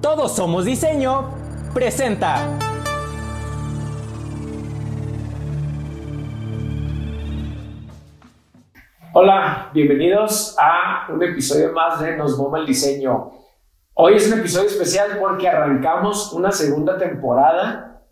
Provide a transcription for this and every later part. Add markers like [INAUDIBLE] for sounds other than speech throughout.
Todos somos diseño. Presenta. Hola, bienvenidos a un episodio más de Nos Moma el Diseño. Hoy es un episodio especial porque arrancamos una segunda temporada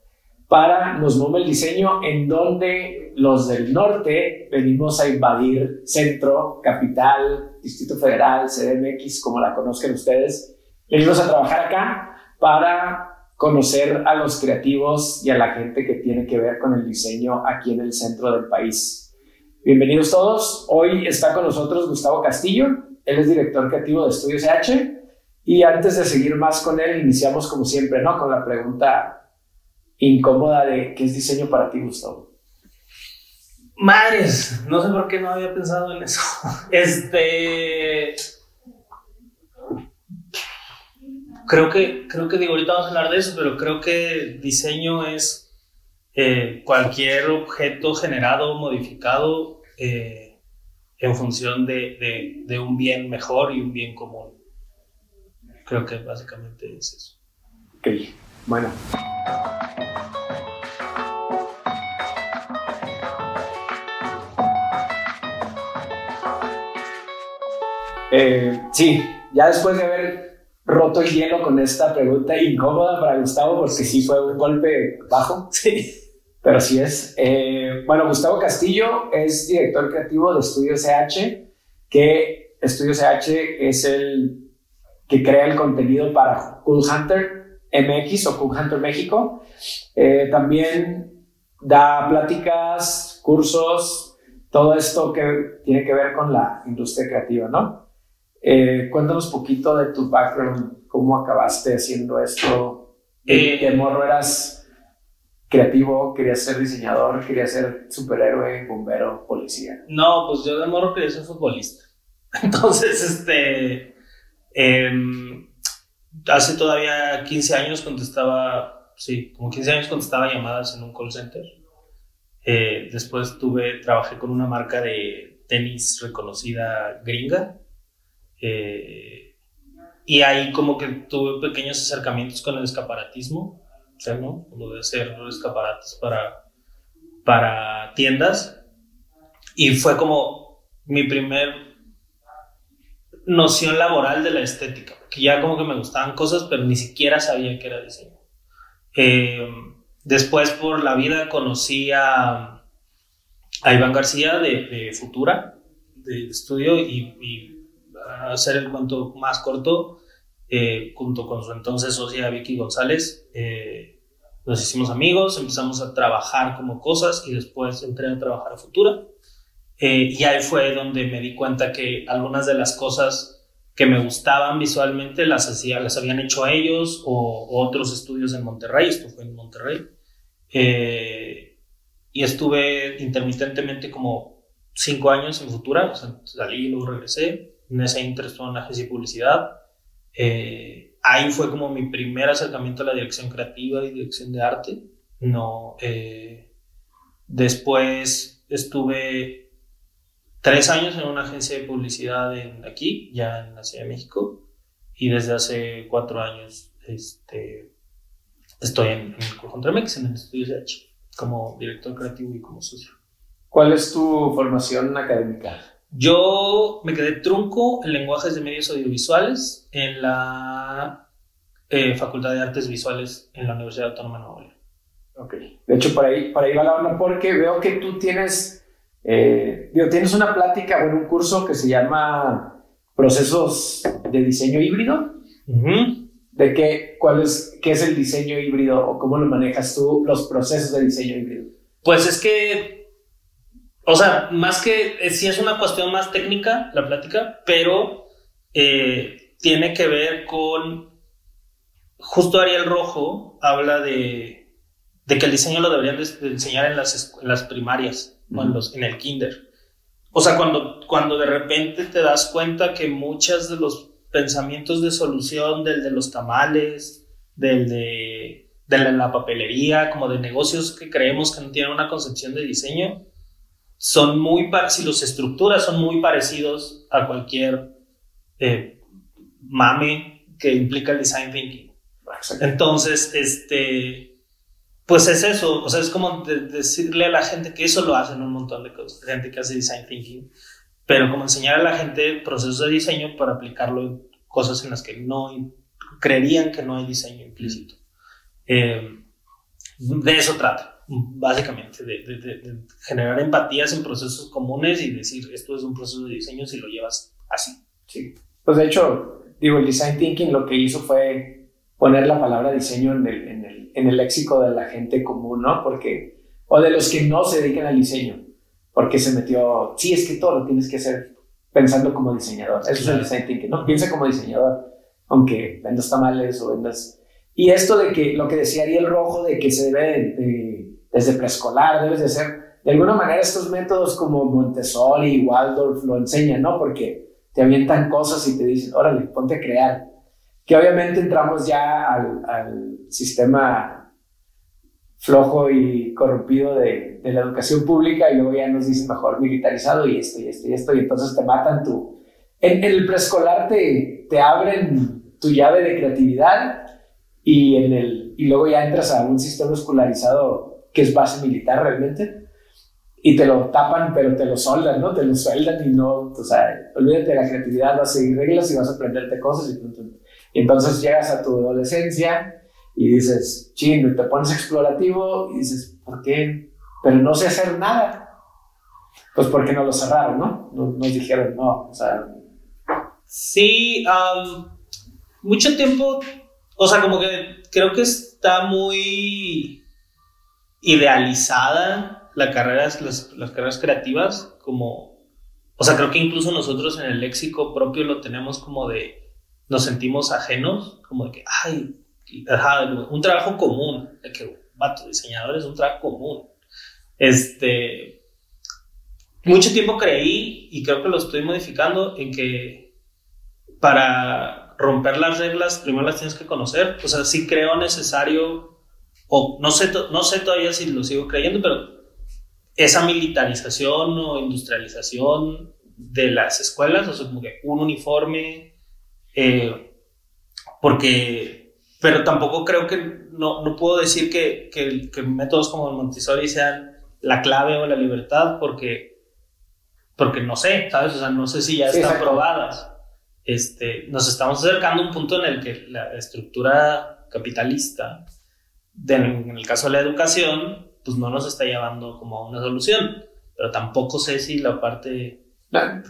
para Nos Moma el Diseño en donde los del norte venimos a invadir centro, capital, Distrito Federal, CDMX, como la conozcan ustedes. Venimos a trabajar acá para conocer a los creativos y a la gente que tiene que ver con el diseño aquí en el centro del país. Bienvenidos todos. Hoy está con nosotros Gustavo Castillo. Él es director creativo de Estudios H. Y antes de seguir más con él, iniciamos como siempre, ¿no? Con la pregunta incómoda de ¿qué es diseño para ti, Gustavo? Madres, no sé por qué no había pensado en eso. [LAUGHS] Este. Creo que, creo que digo, ahorita vamos a hablar de eso, pero creo que diseño es eh, cualquier objeto generado modificado eh, en función de, un bien mejor y un bien común. Creo que básicamente es eso. Ok, bueno. Eh, sí, ya después de haber roto el hielo con esta pregunta incómoda para Gustavo, porque sí fue un golpe bajo. Sí. Pero así es. Eh, bueno, Gustavo Castillo es director creativo de Estudios CH, que Estudios CH es el que crea el contenido para Cool Hunter MX o Cool Hunter México. Eh, también da pláticas, cursos, todo esto que tiene que ver con la industria creativa, ¿no? Eh, cuéntanos un poquito de tu background, cómo acabaste haciendo esto, Eh, de morro eras creativo, querías ser diseñador, querías ser superhéroe, bombero, policía. No, pues yo de morro quería ser futbolista. [LAUGHS] Entonces, este. em, hace todavía 15 años cuando estaba. Sí, como 15 años cuando estaba llamadas en un call center. Eh, después tuve, trabajé con una marca de tenis reconocida gringa. Eh, y ahí como que tuve pequeños acercamientos con el escaparatismo. O ¿no? Lo de hacer escaparates para, para tiendas. Y fue como mi primer noción laboral de la estética, que ya como que me gustaban cosas, pero ni siquiera sabía que era diseño. Eh, después por la vida conocí a, Iván García de, de Futura, de estudio, y, hacer el cuento más corto, eh, junto con su entonces socia Vicky González, eh, nos hicimos amigos, empezamos a trabajar como cosas y después entré a trabajar a Futura. Eh, y ahí fue donde me di cuenta que algunas de las cosas que me gustaban visualmente las, hacía, las habían hecho ellos o, o otros estudios en Monterrey, esto fue en Monterrey. Eh, y estuve intermitentemente como cinco años en Futura, o sea, salí y luego regresé. En en agencia de publicidad. Eh, ahí fue como mi primer acercamiento a la dirección creativa y dirección de arte. No, eh, después estuve tres años en una agencia de publicidad en, aquí, ya en la Ciudad de México, y desde hace cuatro años este, estoy en, en Contra Mex, en el estudio H, como director creativo y como socio. ¿Cuál es tu formación académica? Yo me quedé trunco en lenguajes de medios audiovisuales en la eh, Facultad de Artes Visuales en la Universidad Autónoma de Nuevo León. Ok. De hecho, por ahí, por ahí va la onda porque veo que tú tienes, eh, digo, tienes una plática, bueno, un curso que se llama Procesos de Diseño Híbrido. ¿De qué, cuál es, qué es el diseño híbrido o cómo lo manejas tú, los procesos de diseño híbrido? Pues es que, o sea, más que, eh, sí es una cuestión más técnica la plática, pero eh, tiene que ver con, justo Ariel Rojo habla de, de que el diseño lo deberían de, enseñar en las, esc- en las primarias, o en, los, en el kinder. O sea, cuando, cuando de repente te das cuenta que muchos de los pensamientos de solución, del de los tamales, del de, de la, la papelería, como de negocios que creemos que no tienen una concepción de diseño, son muy, par- si los estructuras son muy parecidos a cualquier eh, mame que implica el design thinking. Entonces, este, pues es eso, o sea, es como decirle a la gente que eso lo hacen un montón de cosas, gente que hace design thinking, pero como enseñar a la gente procesos de diseño para aplicarlo en cosas en las que no creerían que no hay diseño implícito. Eh, de eso trata, básicamente, de, generar empatías en procesos comunes y decir, esto es un proceso de diseño si lo llevas así. Sí, pues de hecho, digo, el design thinking lo que hizo fue poner la palabra diseño en el, en el, en el léxico de la gente común, ¿no? Porque, o de los que no se dedican al diseño, porque se metió, sí, es que todo lo tienes que hacer pensando como diseñador. Eso es el design thinking, ¿no? Piensa como diseñador, aunque vendas tamales o vendas... Y esto de que, lo que decía Ariel Rojo, de que se debe, desde preescolar, debes de hacer, de alguna manera estos métodos como Montessori, Waldorf lo enseñan, ¿no? Porque te avientan cosas y te dicen, órale, ponte a crear. Que obviamente entramos ya al, al sistema flojo y corrompido de, de, la educación pública y luego ya nos dicen mejor militarizado y esto y esto y esto y entonces te matan tu... En, en el preescolar te, te abren tu llave de creatividad y, en el, y luego ya entras a un sistema escolarizado que es base militar realmente y te lo tapan, pero te lo soldan, ¿no? Te lo sueldan y no, o sea, olvídate de la creatividad, vas a seguir reglas y vas a aprenderte cosas y, entonces llegas a tu adolescencia y dices, ching, te pones explorativo y dices, ¿por qué? Pero no sé hacer nada. Pues porque no lo cerraron, ¿no? Nos, dijeron, no, o sea... Sí, mucho tiempo o sea, como que creo que está muy idealizada la carrera, las, carreras creativas, como, o sea, creo que incluso nosotros en el léxico propio lo tenemos como de, nos sentimos ajenos, como de que, ay, un trabajo común, de que, vato, diseñador es un trabajo común. Este, mucho tiempo creí, y creo que lo estoy modificando, en que para romper las reglas, primero las tienes que conocer. O sea, sí creo necesario, o no sé, no sé todavía si lo sigo creyendo, pero esa militarización o industrialización de las escuelas, o sea, como que un uniforme, eh, porque, pero tampoco creo que, no, no puedo decir que, que, que, métodos como el Montessori sean la clave o la libertad, porque, porque no sé, ¿sabes? O sea, no sé si ya están probadas este, nos estamos acercando a un punto en el que la estructura capitalista, en el caso de la educación, pues no nos está llevando como a una solución, pero tampoco sé si la parte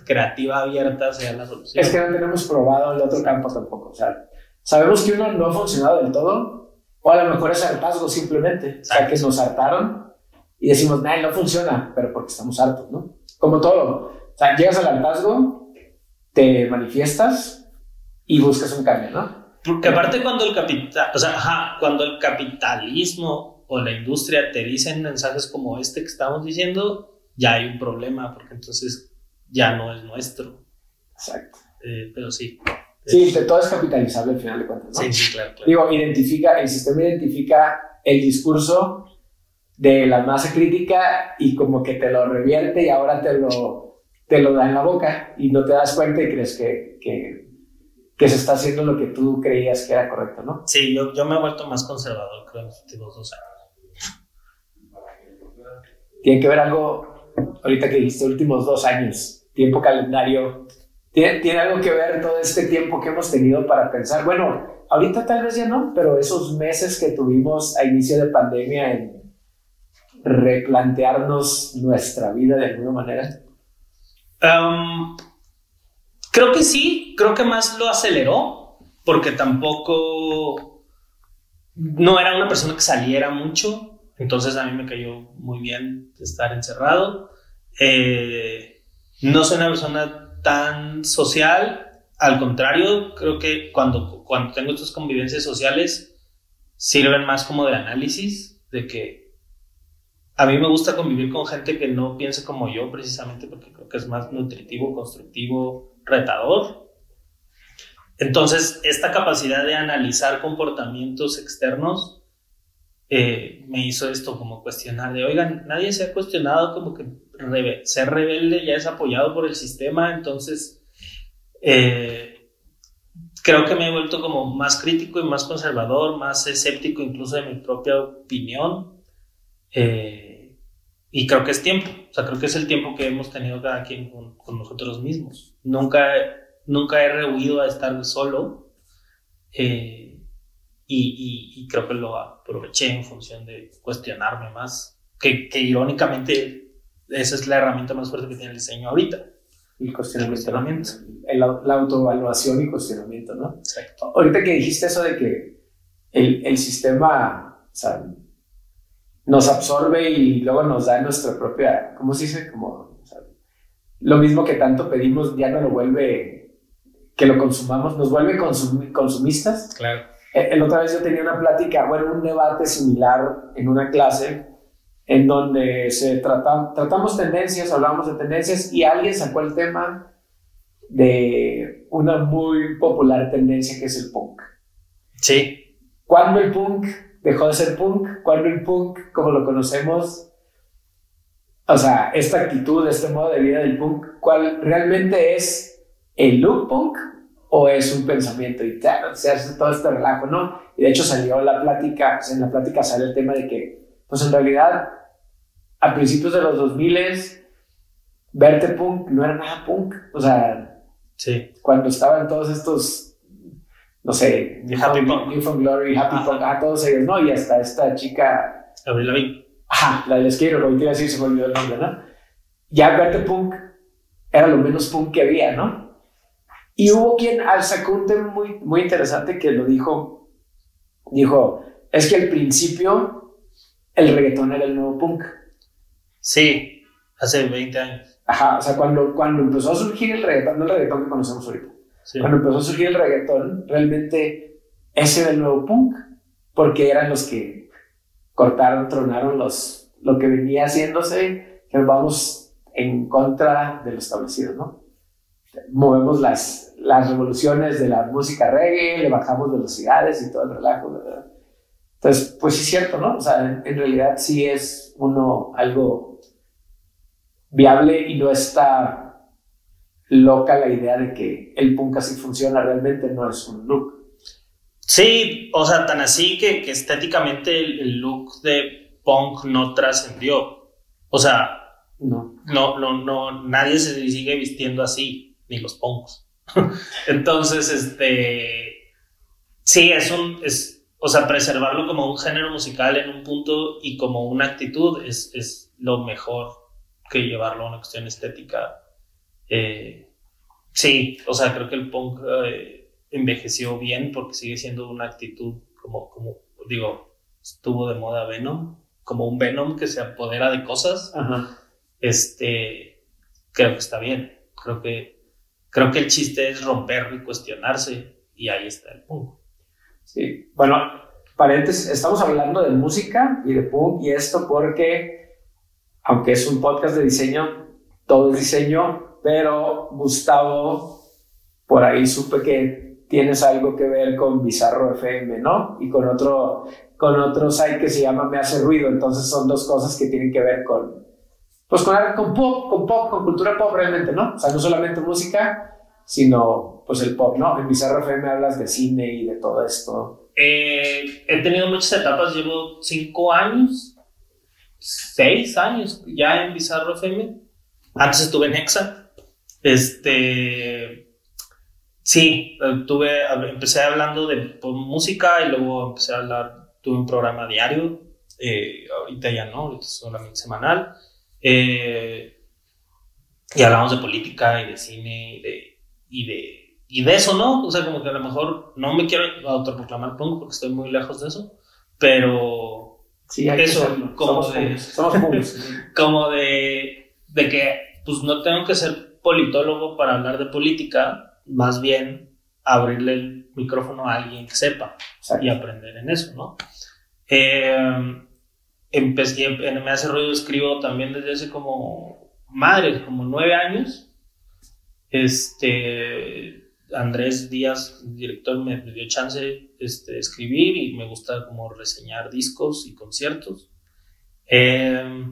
creativa abierta sea la solución. Es que no tenemos probado el otro campo tampoco, o sea, sabemos que uno no ha funcionado del todo, o a lo mejor es hartazgo simplemente, o sea, que nos hartaron y decimos, no, no funciona, pero porque estamos hartos, ¿no? Como todo, o sea, llegas al hartazgo te manifiestas y buscas un cambio, ¿no? Porque aparte cuando el capital, o sea, ajá, cuando el capitalismo o la industria te dicen mensajes como este que estamos diciendo, ya hay un problema, porque entonces ya no es nuestro. Exacto. Eh, pero sí. Sí, todo es capitalizable al final de cuentas, ¿no? Sí, sí, claro, claro. Digo, identifica, el sistema identifica el discurso de la masa crítica y como que te lo revierte y ahora te lo te lo da en la boca y no te das cuenta y crees que, que, que, se está haciendo lo que tú creías que era correcto, ¿no? Sí, yo, yo me he vuelto más conservador, creo, en los últimos dos años. Tiene que ver algo, ahorita que dijiste, últimos dos años, tiempo calendario, ¿tiene, tiene algo que ver todo este tiempo que hemos tenido para pensar, bueno, ahorita tal vez ya no, pero esos meses que tuvimos a inicio de pandemia en replantearnos nuestra vida de alguna manera creo que sí, creo que más lo aceleró, porque tampoco no era una persona que saliera mucho, entonces a mí me cayó muy bien estar encerrado. Eh, no soy una persona tan social, al contrario, creo que cuando, cuando tengo estas convivencias sociales sirven más como de análisis, de que a mí me gusta convivir con gente que no piense como yo, precisamente porque creo que es más nutritivo, constructivo, retador. Entonces, esta capacidad de analizar comportamientos externos eh, me hizo esto como cuestionar de, oigan, nadie se ha cuestionado como que ser rebelde ya es apoyado por el sistema, entonces, eh, creo que me he vuelto como más crítico y más conservador, más escéptico incluso de mi propia opinión. Eh, y creo que es tiempo, o sea, creo que es el tiempo que hemos tenido cada quien con, con nosotros mismos. Nunca, nunca he rehuido a estar solo eh, y, y, y, creo que lo aproveché en función de cuestionarme más, que, que irónicamente esa es la herramienta más fuerte que tiene el diseño ahorita. El cuestionamiento. El, la autoevaluación y cuestionamiento, ¿no? Exacto. Ahorita que dijiste eso de que el, el sistema o sea, nos absorbe y luego nos da nuestra propia, ¿cómo se dice? Como, lo mismo que tanto pedimos ya no lo vuelve, que lo consumamos, nos vuelve consum, consumistas. Claro. El, otra vez yo tenía una plática, bueno, un debate similar en una clase en donde se trata, tratamos tendencias, hablamos de tendencias y alguien sacó el tema de una muy popular tendencia que es el punk. Sí. ¿Cuándo el punk dejó de ser punk? ¿Cuándo el punk, como lo conocemos, o sea, esta actitud, este modo de vida del punk, cuál realmente es el look punk o es un pensamiento y se hace todo este relajo, ¿no? Y de hecho salió la plática, en la plática sale el tema de que, pues en realidad a principios de los 2000 verte punk no era nada punk. O sea, sí. cuando estaban todos estos, no sé, New Happy Punk, New from Glory, Happy Punk, ah, todos ellos, ¿no? Y hasta esta chica. Avril Lavigne. Ajá, la del skater, hoy te iba a decir, se me olvidó el nombre, ¿no? Ya verte punk era lo menos punk que había, ¿no? Y hubo quien sacó un tema muy, muy interesante que lo dijo, dijo, es que al principio el reggaetón era el nuevo punk. Sí, hace 20 años. Ajá, o sea, cuando, cuando empezó a surgir el reggaetón, no el reggaetón que conocemos ahorita, sí. cuando empezó a surgir el reggaetón, realmente ese era el nuevo punk, porque eran los que cortaron, tronaron los, lo que venía haciéndose, que vamos en contra de lo establecido, ¿no? Movemos las, las revoluciones de la música reggae, le bajamos velocidades y todo el relajo, ¿verdad? Entonces, pues sí es cierto, ¿no? O sea, en, en realidad sí es uno algo viable y no está loca la idea de que el punk así funciona, realmente no es un look. Sí, o sea, tan así que, que estéticamente el, el, look de punk no trascendió. O sea, no. No, no, no, nadie se sigue vistiendo así, ni los punks. [LAUGHS] Entonces, este, sí, es un, es, o sea, preservarlo como un género musical en un punto y como una actitud es, es lo mejor que llevarlo a una cuestión estética. Eh, sí, o sea, creo que el punk eh, envejeció bien porque sigue siendo una actitud como, como, digo, estuvo de moda Venom, como un Venom que se apodera de cosas. Ajá. Este, creo que está bien. Creo que, creo que el chiste es romper y cuestionarse y ahí está el punk. Sí, bueno, paréntesis, estamos hablando de música y de punk y esto porque, aunque es un podcast de diseño, todo es diseño, pero Gustavo, por ahí supe que tienes algo que ver con Bizarro FM, ¿no? Y con otro, con otro site que se llama Me Hace Ruido, entonces son dos cosas que tienen que ver con, pues con, con pop, con pop, con cultura pop realmente, ¿no? O sea, no solamente música, sino pues el pop, ¿no? En Bizarro FM hablas de cine y de todo esto. Eh, he tenido muchas etapas, llevo cinco años, seis años ya en Bizarro FM. Antes estuve en Hexa. Este, sí, tuve, empecé hablando de música y luego empecé a hablar, tuve un programa diario, eh, ahorita ya no, ahorita solamente semanal. Eh, y hablamos de política y de cine y de, y de, y de eso, ¿no? O sea, como que a lo mejor no me quiero autoproclamar punk porque estoy muy lejos de eso, pero sí, hay eso, que como somos de, somos [LAUGHS] como de, de que pues no tengo que ser politólogo para hablar de política, más bien abrirle el micrófono a alguien que sepa Exacto. y aprender en eso, ¿no? Eh, empecé, en Me Hace Ruido escribo también desde hace como, madre, como nueve años. Este, Andrés Díaz, director, me, me dio chance este, de escribir y me gusta como reseñar discos y conciertos. Eh,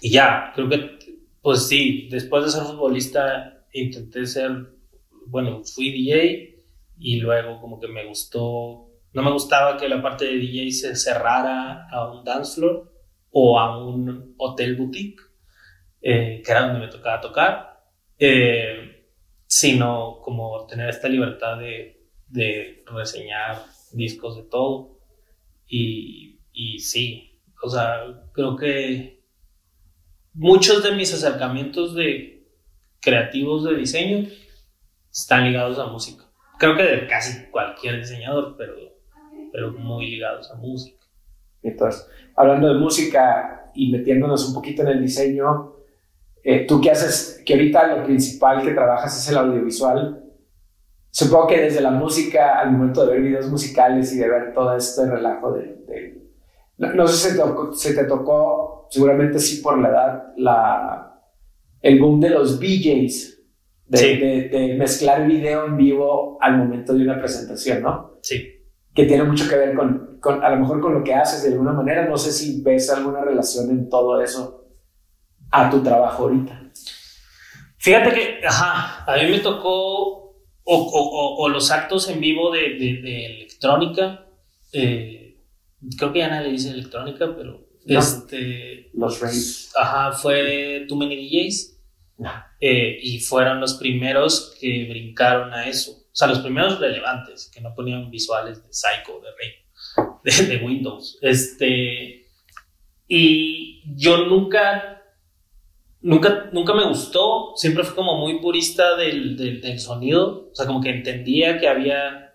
y ya, creo que, pues sí, después de ser futbolista intenté ser, bueno, fui DJ y luego como que me gustó, no me gustaba que la parte de DJ se cerrara a un dance floor o a un hotel boutique, eh, que era donde me tocaba tocar, eh, sino como tener esta libertad de, reseñar discos de todo. Y, y sí, o sea, creo que muchos de mis acercamientos de creativos de diseño están ligados a música. Creo que de casi cualquier diseñador, pero, pero muy ligados a música. Entonces, hablando de música y metiéndonos un poquito en el diseño, eh, tú qué haces, que ahorita lo principal que trabajas es el audiovisual. Supongo que desde la música, al momento de ver videos musicales y de ver todo este relajo de... no, sé si te se te tocó, seguramente sí por la edad, la, el boom de los BJs, de, de, mezclar video en vivo al momento de una presentación, ¿no? Sí. Que tiene mucho que ver con, con, a lo mejor con lo que haces de alguna manera. No sé si ves alguna relación en todo eso a tu trabajo ahorita. Fíjate que, ajá, a mí me tocó o, o, o los actos en vivo de, de electrónica. Eh, creo que ya nadie dice electrónica, pero este, los raves. Ajá, fue Too Many DJs. Eh, y fueron los primeros que brincaron a eso. O sea, los primeros relevantes, que no ponían visuales de Psycho, de Rey, [LAUGHS] de, Windows. Este, y yo nunca, nunca, nunca me gustó, siempre fui como muy purista del, del, sonido, o sea, como que entendía que había,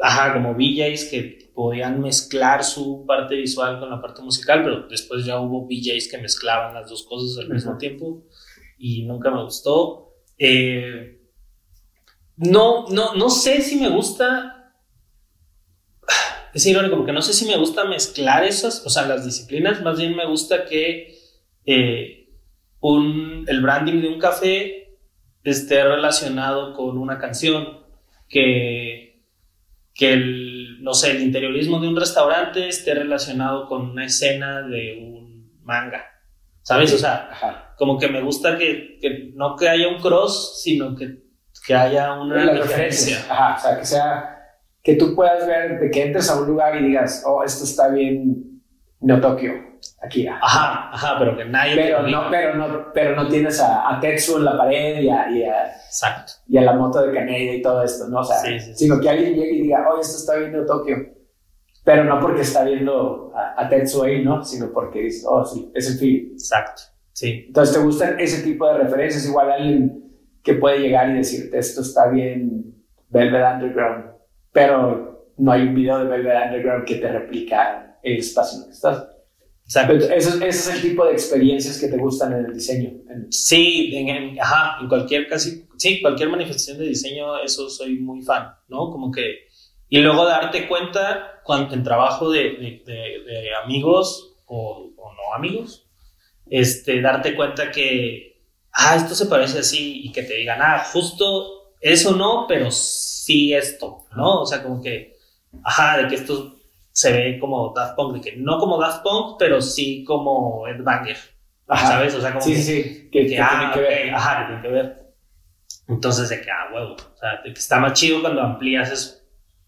ajá, como VJs que podían mezclar su parte visual con la parte musical, pero después ya hubo VJs que mezclaban las dos cosas al mismo tiempo y nunca me gustó. Eh, no, no, no sé si me gusta. [SIGHS] Es irónico porque no sé si me gusta mezclar esas, o sea, las disciplinas. Más bien me gusta que eh, un, el branding de un café esté relacionado con una canción, que, que el, no sé, el interiorismo de un restaurante esté relacionado con una escena de un manga. ¿Sabes? O sea, como que me gusta que, que, no que haya un cross, sino que, que haya una referencia. Ajá, o sea, que sea, que tú puedas ver, de que entres a un lugar y digas, oh, esto está bien, no Tokio, aquí. Ajá, ajá, pero que nadie pero no, pero no, pero no tienes a, a, Tetsu en la pared y a, y a, Exacto. y a la moto de Kaneda y todo esto, ¿no? O sea, sino que alguien llegue y diga, oh, esto está bien de Tokio. Pero no porque está viendo a, a Tetsu ahí, ¿no? Sino porque dice, oh, sí, es el feeling. Exacto. Sí. Entonces, ¿te gustan ese tipo de referencias? Igual alguien que puede llegar y decirte, esto está bien, Velvet Underground, pero no hay un video de Velvet Underground que te replica el espacio en el que estás. Exacto. ese es el tipo de experiencias que te gustan en el diseño. Sí, en, ajá, en cualquier casi, sí, cualquier manifestación de diseño, eso soy muy fan, ¿no? Como que, y luego darte cuenta cuando en trabajo de, de, amigos o, o, no amigos, este, darte cuenta que, ah, esto se parece así y que te digan, ah, justo eso no, pero sí esto, ¿no? O sea, como que, ajá, de que esto se ve como Daft Punk, de que no como Daft Punk, pero sí como Ed Banger, ¿sabes? O sea, como sí, que, sí, que, que, ah, tiene que ver. Ajá, que tiene que ver. Entonces, de que, ah, huevo, o sea, que está más chido cuando amplías eso,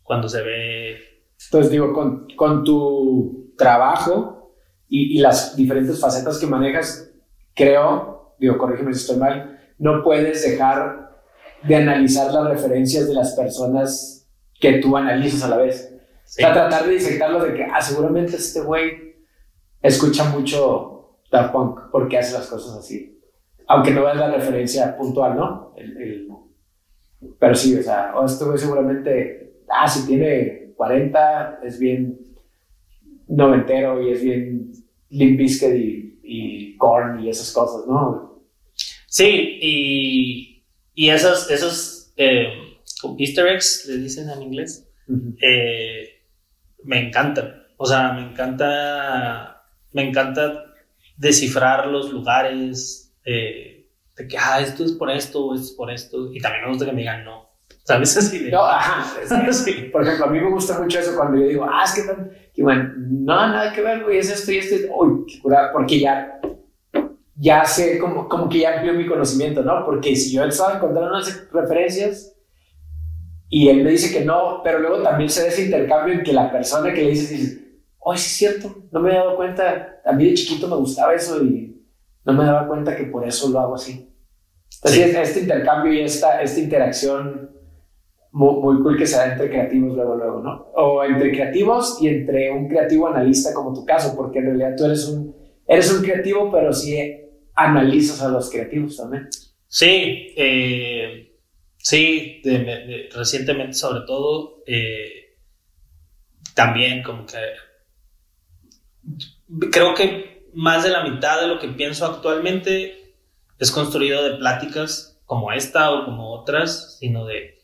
cuando se ve... Entonces, digo, con, con tu trabajo, y, las diferentes facetas que manejas, creo, digo, corrígeme si estoy mal, no puedes dejar de analizar las referencias de las personas que tú analizas a la vez. O sea, tratar de disectarlo de que, ah, seguramente este güey escucha mucho Daft Punk porque hace las cosas así. Aunque no veas la referencia puntual, ¿no? pero sí, o sea, o este güey seguramente, ah, si tiene 40, es bien noventero y es bien Limp Bizkit y, y Korn y esas cosas, ¿no? Sí, y, y esos, esos eh, easter eggs, le dicen en inglés, eh, me encantan. O sea, me encanta, me encanta descifrar los lugares, eh, de que, ah, esto es por esto, esto es por esto, y también me gusta que me digan no. ¿Sabes? Así de... No, ajá. [LAUGHS] Por ejemplo, a mí me gusta mucho eso cuando yo digo, ah, es que tan... Que bueno, no, nada que ver, güey, es esto y esto. Uy, qué cura, porque ya, ya sé, como, como que ya amplió mi conocimiento, ¿no? Porque si yo estaba encontrando unas referencias Y él me dice que no, pero luego también se da ese intercambio en que la persona que le dice, dice, oh, sí es cierto, no me he dado cuenta, a mí de chiquito me gustaba eso y no me daba cuenta que por eso lo hago así. Entonces, este intercambio y esta, esta interacción muy, muy, cool que se da entre creativos luego, luego, ¿no? O entre creativos y entre un creativo analista como tu caso, porque en realidad tú eres un, eres un creativo, pero sí analizas a los creativos también. Sí, eh, sí, recientemente sobre todo, eh, también como que creo que más de la mitad de lo que pienso actualmente es construido de pláticas como esta o como otras, sino de,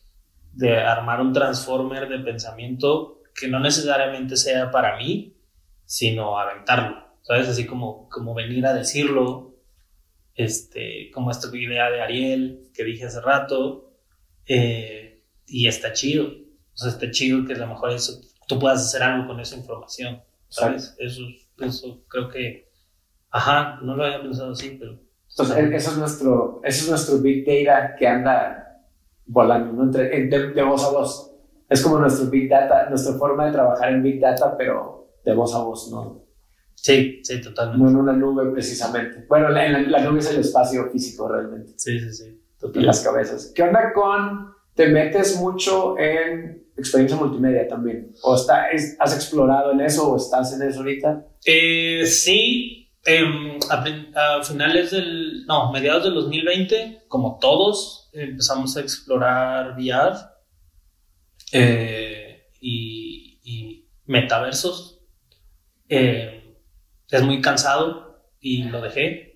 de armar un transformer de pensamiento que no necesariamente sea para mí, sino aventarlo, ¿sabes? Así como, como venir a decirlo, este, como esta idea de Ariel que dije hace rato, eh, y está chido, o sea, está chido que a lo mejor eso, tú puedas hacer algo con esa información, ¿sabes? Eso, eso creo que, ajá, no lo había pensado así, pero... Entonces, eso es nuestro, eso es nuestro big data que anda volando, ¿no? Entre, de, de, voz a voz. Es como nuestro big data, nuestra forma de trabajar en big data, pero de voz a voz, ¿no? Sí, sí, totalmente. No en una nube precisamente. Bueno, la, la, nube es el espacio físico realmente. Sí, sí, sí. Y las cabezas. ¿Qué onda con, te metes mucho en experiencia multimedia también? ¿O está, has explorado en eso o estás en eso ahorita? Eh, sí, eh, a, finales del, no, mediados del 2020, como todos, empezamos a explorar VR eh, y, y, metaversos. Eh, es muy cansado y lo dejé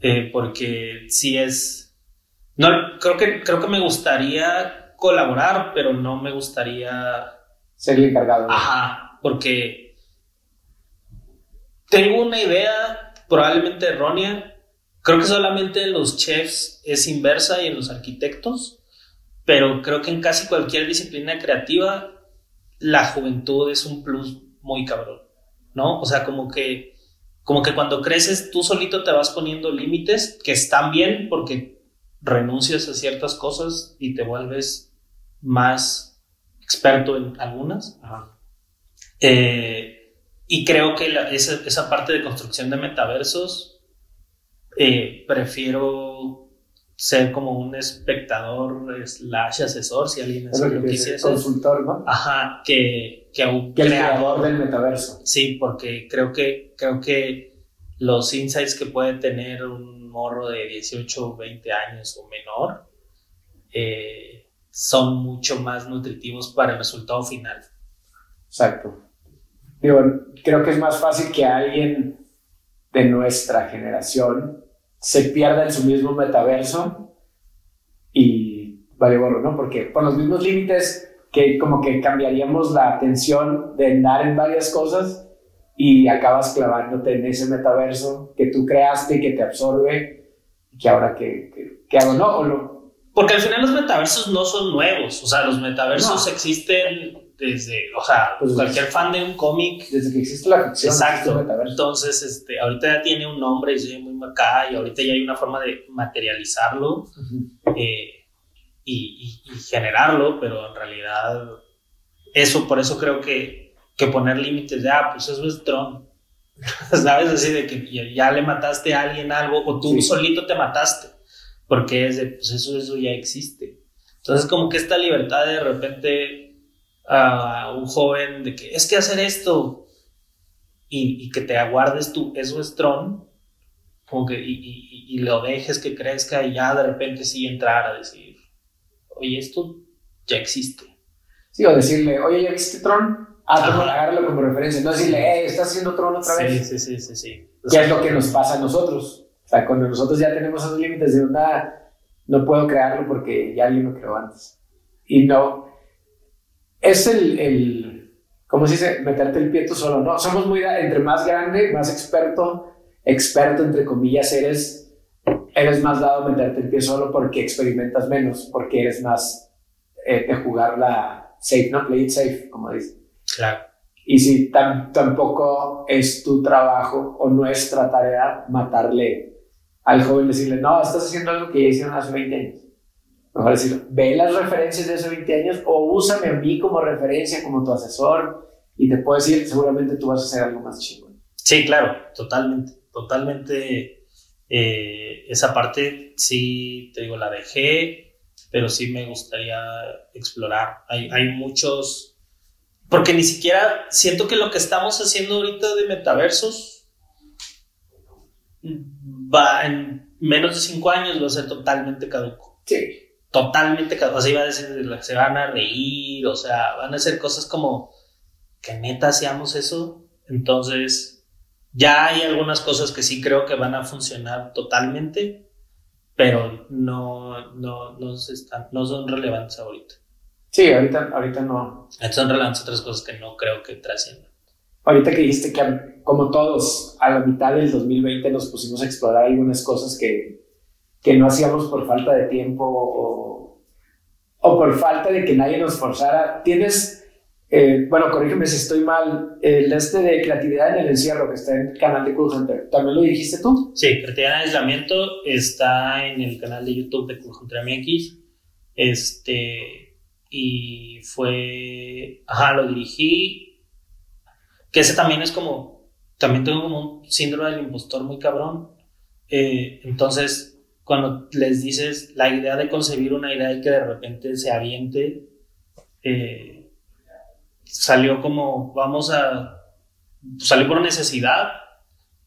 eh, porque sí es no creo que creo que me gustaría colaborar pero no me gustaría ser el encargado ajá porque tengo una idea probablemente errónea creo que solamente en los chefs es inversa y en los arquitectos pero creo que en casi cualquier disciplina creativa la juventud es un plus muy cabrón ¿no? O sea, como que como que cuando creces tú solito te vas poniendo límites que están bien porque renuncias a ciertas cosas y te vuelves más experto en algunas. Eh, y creo que esa, parte de construcción de metaversos eh, prefiero ser como un espectador slash asesor, si alguien es lo, que Consultor, ¿no? Ajá, que, que un creador, del metaverso. Sí, porque creo que, creo que los insights que puede tener un morro de 18 o 20 años o menor eh, son mucho más nutritivos para el resultado final. Exacto. Digo, creo que es más fácil que alguien de nuestra generación se pierda en su mismo metaverso y vale bueno, ¿no? Porque por los mismos límites que como que cambiaríamos la atención de andar en varias cosas y acabas clavándote en ese metaverso que tú creaste y que te absorbe y que ahora que, que, hago, ¿no? Porque al final los metaversos no son nuevos, o sea, los metaversos existen desde, o sea, pues cualquier fan de un cómic. Desde que existe la ficción. Exacto. Entonces, este, ahorita ya tiene un nombre y soy muy acá y ahorita ya hay una forma de materializarlo. eh, y, generarlo, pero en realidad eso, por eso creo que, que poner límites de, ah, pues eso es Tron. [LAUGHS] ¿Sabes? Así de que ya, le mataste a alguien algo o tú solito te mataste, porque es de, pues eso, eso ya existe. Entonces como que esta libertad de repente a un joven de que es que hacer esto y, y que te aguardes tú, eso es Tron, como que y, y, y, lo dejes que crezca y ya de repente sí entrar a decir, oye, esto ya existe. Sí, o decirle, oye, ¿ya viste Tron? Ah, pues agarrarlo como referencia, no decirle, eh, estás haciendo Tron otra vez. Sí, sí, sí, sí. ¿Qué es lo que nos pasa a nosotros? O sea, cuando nosotros ya tenemos esos límites de una, no puedo crearlo porque ya alguien lo creó antes. Y no, es el, el ¿cómo se dice? Meterte el pie tú solo, ¿no? Somos muy, entre más grande, más experto, experto entre comillas eres, eres más dado a meterte el pie solo porque experimentas menos, porque eres más eh, de jugar la safe, ¿no? Play it safe, como dice. Claro. Y si tampoco es tu trabajo o nuestra tarea matarle al joven, decirle, no, estás haciendo algo que ya hicieron hace 20 años. Mejor decir, ve las referencias de esos 20 años o úsame a mí como referencia, como tu asesor, y te puedo decir, seguramente tú vas a hacer algo más chingón. Sí, claro, totalmente, totalmente. Eh, esa parte sí, te digo, la dejé, pero sí me gustaría explorar. Hay, hay muchos, porque ni siquiera siento que lo que estamos haciendo ahorita de metaversos va en menos de cinco años va a ser totalmente caduco. Sí. Totalmente caduco. Sea, iba a decir, se van a reír, o sea, van a ser cosas como que neta hacíamos eso. Entonces, ya hay algunas cosas que sí creo que van a funcionar totalmente, pero no, no, no, están, no son relevantes ahorita. Sí, ahorita, ahorita no. Son relevantes otras cosas que no creo que trasciendan. Ahorita que dijiste que, como todos, a la mitad del 2020 nos pusimos a explorar algunas cosas que, que no hacíamos por falta de tiempo o, o por falta de que nadie nos forzara. Tienes eh, bueno, corrígeme si estoy mal, el este de creatividad en el encierro que está en el canal de Cool Hunter, ¿también lo dijiste tú? Sí, creatividad en aislamiento está en el canal de YouTube de Cool Hunter MX. Este, y fue, ajá, lo dirigí, que ese también es como, también tengo como un síndrome del impostor muy cabrón. Eh, entonces, cuando les dices la idea de concebir una idea y que de repente se aviente, eh, salió como, vamos a, salió por necesidad,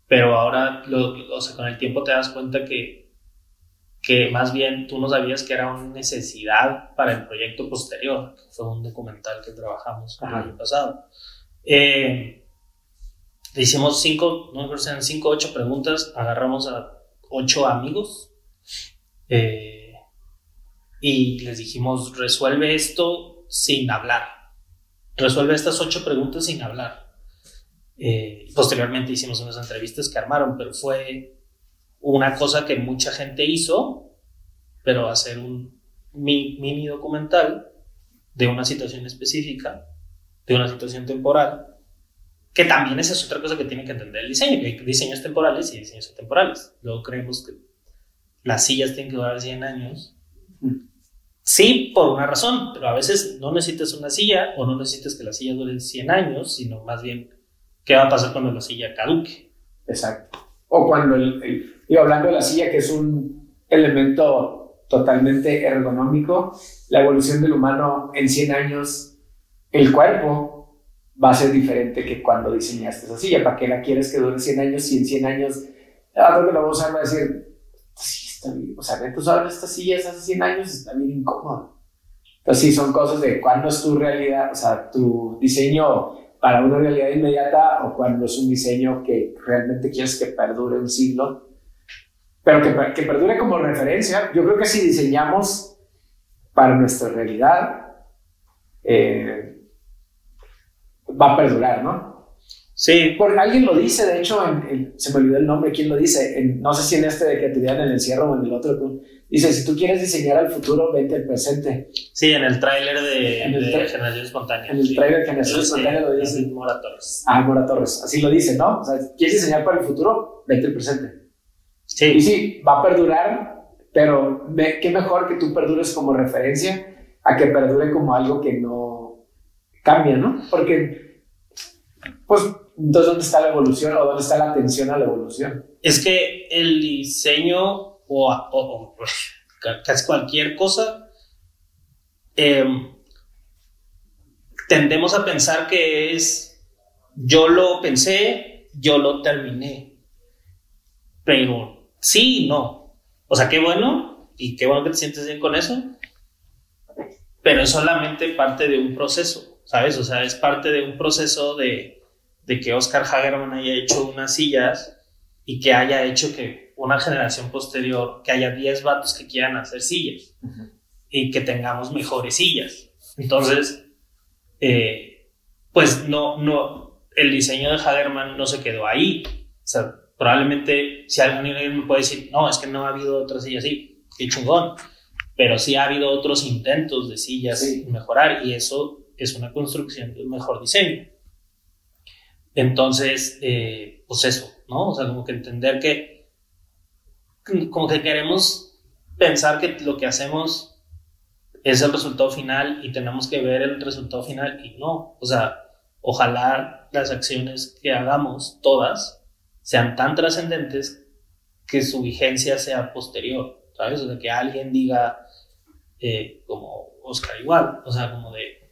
pero ahora, o sea, con el tiempo te das cuenta que, que más bien tú no sabías que era una necesidad para el proyecto posterior, que fue un documental que trabajamos el año pasado. Eh, le hicimos cinco, no me sean cinco, ocho preguntas, agarramos a ocho amigos eh, y les dijimos, resuelve esto sin hablar resuelve estas ocho preguntas sin hablar. Eh, posteriormente hicimos unas entrevistas que armaron, pero fue una cosa que mucha gente hizo, pero hacer un mini documental de una situación específica, de una situación temporal, que también esa es otra cosa que tiene que entender el diseño, que hay diseños temporales y diseños temporales. Luego creemos que las sillas tienen que durar 100 años. Mm. Sí, por una razón, pero a veces no necesitas una silla o no necesitas que la silla dure 100 años, sino más bien qué va a pasar cuando la silla caduque. Exacto. O cuando, el, hablando de la silla, que es un elemento totalmente ergonómico, la evolución del humano en 100 años, el cuerpo va a ser diferente que cuando diseñaste esa silla. ¿Para qué la quieres que dure 100 años si en 100 años, a dónde la vamos a decir, o sea, tú sabes estas sillas hace 100 años está bien incómodo. Entonces, sí, son cosas de cuándo es tu realidad, o sea, tu diseño para una realidad inmediata o cuando es un diseño que realmente quieres que perdure un siglo, pero que, que perdure como referencia. Yo creo que si diseñamos para nuestra realidad, eh, va a perdurar, ¿no? Sí. Porque alguien lo dice, de hecho, se me olvidó el nombre, ¿quién lo dice? no sé si en este de creatividad en el encierro o en el otro. Dice, si tú quieres diseñar el futuro, vente al presente. Sí, en el tráiler de, Generación Espontánea. En el tráiler de Generación Espontánea lo dice. Mora Torres. Ah, Mora Torres. Así lo dice, ¿no? O sea, ¿quieres diseñar para el futuro? Vente al presente. Sí. Y sí, va a perdurar, pero qué mejor que tú perdures como referencia a que perdure como algo que no cambia, ¿no? Porque, pues entonces, ¿dónde está la evolución o dónde está la atención a la evolución? Es que el diseño o, casi cualquier cosa, em, tendemos a pensar que es, yo lo pensé, yo lo terminé. Pero sí no. O sea, qué bueno y qué bueno que te sientes bien con eso, pero es solamente parte de un proceso, ¿sabes? O sea, es parte de un proceso de de que Oscar Hagerman haya hecho unas sillas y que haya hecho que una generación posterior, que haya 10 vatos que quieran hacer sillas y que tengamos mejores sillas. Entonces, eh, pues no, no, el diseño de Hagerman no se quedó ahí. O sea, probablemente si alguien me puede decir, no, es que no ha habido otras sillas así, qué chungón. Pero sí ha habido otros intentos de sillas mejorar y eso es una construcción de un mejor diseño. Entonces, eh, pues eso, ¿no? O sea, como que entender que, como que queremos pensar que lo que hacemos es el resultado final y tenemos que ver el resultado final y no, o sea, ojalá las acciones que hagamos, todas, sean tan trascendentes que su vigencia sea posterior, ¿sabes? O sea, que alguien diga, eh, como Oscar igual, o sea, como de,